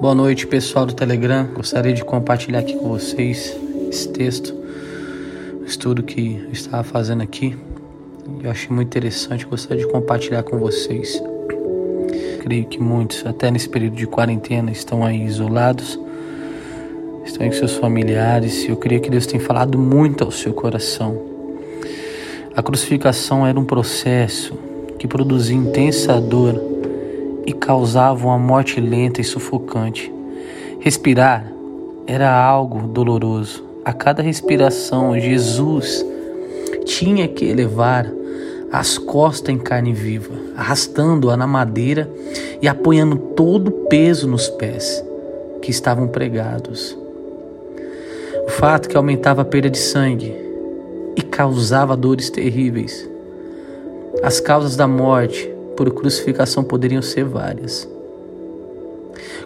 Boa noite, pessoal do Telegram. Gostaria de compartilhar aqui com vocês esse texto, estudo que eu estava fazendo aqui. Eu achei muito interessante, gostaria de compartilhar com vocês. Creio que muitos, até nesse período de quarentena, estão aí isolados, estão aí com seus familiares. Eu creio que Deus tem falado muito ao seu coração. A crucificação era um processo que produzia intensa dor e causavam a morte lenta e sufocante. Respirar era algo doloroso. A cada respiração, Jesus tinha que elevar as costas em carne viva, arrastando-a na madeira e apoiando todo o peso nos pés que estavam pregados. O fato que aumentava a perda de sangue e causava dores terríveis. As causas da morte por crucificação poderiam ser várias.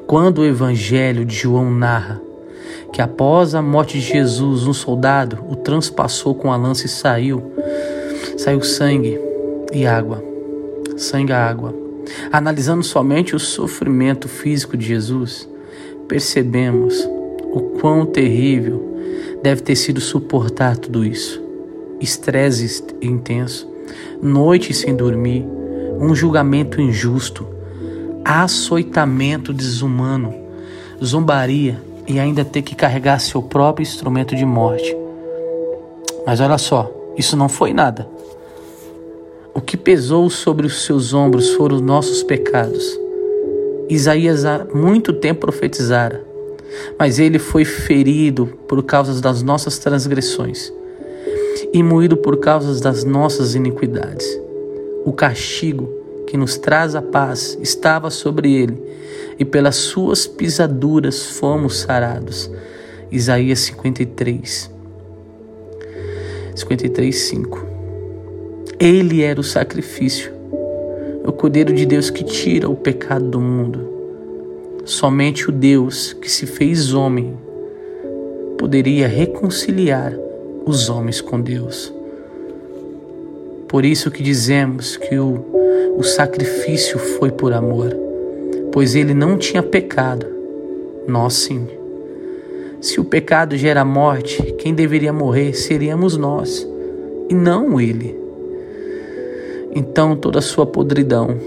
Quando o Evangelho de João narra que após a morte de Jesus, um soldado o transpassou com a lança e saiu, saiu sangue e água, sangue e água. Analisando somente o sofrimento físico de Jesus, percebemos o quão terrível deve ter sido suportar tudo isso. Estresse intenso, noite sem dormir, um julgamento injusto, açoitamento desumano, zombaria e ainda ter que carregar seu próprio instrumento de morte. Mas olha só, isso não foi nada. O que pesou sobre os seus ombros foram os nossos pecados. Isaías há muito tempo profetizara, mas ele foi ferido por causa das nossas transgressões e moído por causa das nossas iniquidades. O castigo que nos traz a paz estava sobre ele, e pelas suas pisaduras fomos sarados. Isaías 53, 53, 5. Ele era o sacrifício, o Cordeiro de Deus que tira o pecado do mundo. Somente o Deus que se fez homem poderia reconciliar os homens com Deus. Por isso que dizemos que o, o sacrifício foi por amor, pois ele não tinha pecado, nós sim. Se o pecado gera morte, quem deveria morrer seríamos nós, e não ele. Então toda a sua podridão,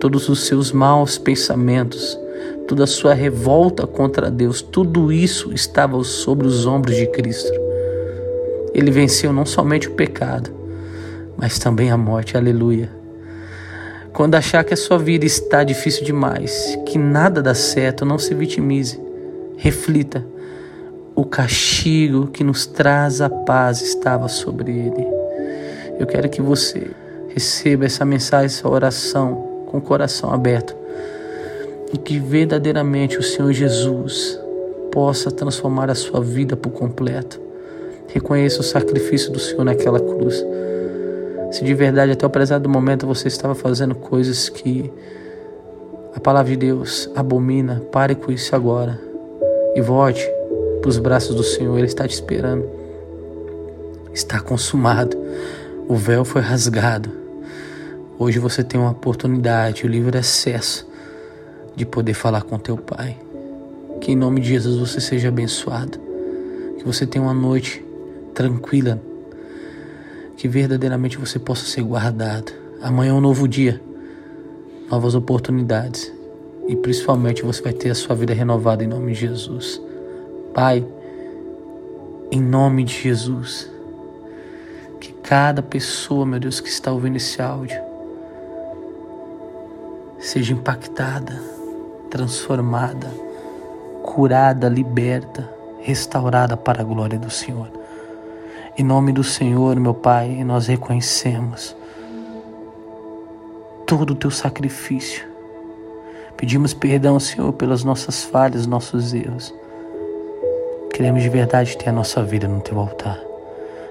todos os seus maus pensamentos, toda a sua revolta contra Deus, tudo isso estava sobre os ombros de Cristo. Ele venceu não somente o pecado, mas também a morte. Aleluia. Quando achar que a sua vida está difícil demais, que nada dá certo, não se vitimize. Reflita. O castigo que nos traz a paz estava sobre ele. Eu quero que você receba essa mensagem, essa oração com o coração aberto e que verdadeiramente o Senhor Jesus possa transformar a sua vida por completo. Reconheça o sacrifício do Senhor naquela cruz. Se de verdade até o prezado momento você estava fazendo coisas que a palavra de Deus abomina, pare com isso agora e volte para os braços do Senhor. Ele está te esperando. Está consumado. O véu foi rasgado. Hoje você tem uma oportunidade, o livre acesso de poder falar com teu Pai. Que em nome de Jesus você seja abençoado. Que você tenha uma noite tranquila que verdadeiramente você possa ser guardado. Amanhã é um novo dia, novas oportunidades e principalmente você vai ter a sua vida renovada em nome de Jesus. Pai, em nome de Jesus, que cada pessoa, meu Deus, que está ouvindo esse áudio, seja impactada, transformada, curada, liberta, restaurada para a glória do Senhor. Em nome do Senhor, meu Pai, nós reconhecemos todo o teu sacrifício. Pedimos perdão, Senhor, pelas nossas falhas, nossos erros. Queremos de verdade ter a nossa vida no teu altar.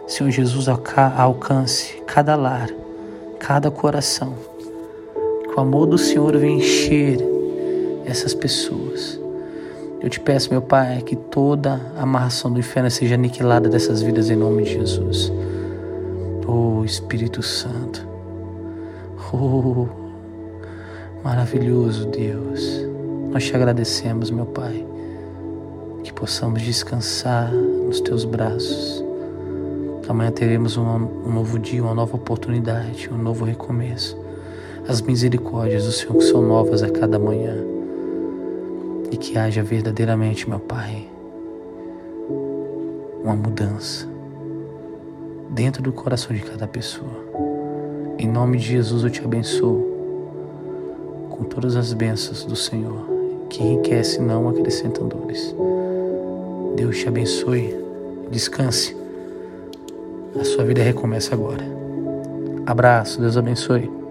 Senhor Jesus, alcance cada lar, cada coração. Que o amor do Senhor venha encher essas pessoas. Eu te peço, meu Pai, que toda amarração do inferno seja aniquilada dessas vidas em nome de Jesus. Oh Espírito Santo. Oh, Maravilhoso Deus, nós te agradecemos, meu Pai, que possamos descansar nos teus braços. Amanhã teremos um, um novo dia, uma nova oportunidade, um novo recomeço. As misericórdias do Senhor que são novas a cada manhã. E que haja verdadeiramente, meu Pai, uma mudança dentro do coração de cada pessoa. Em nome de Jesus eu te abençoo com todas as bênçãos do Senhor, que enriquece não acrescenta dores. Deus te abençoe, descanse. A sua vida recomeça agora. Abraço, Deus abençoe.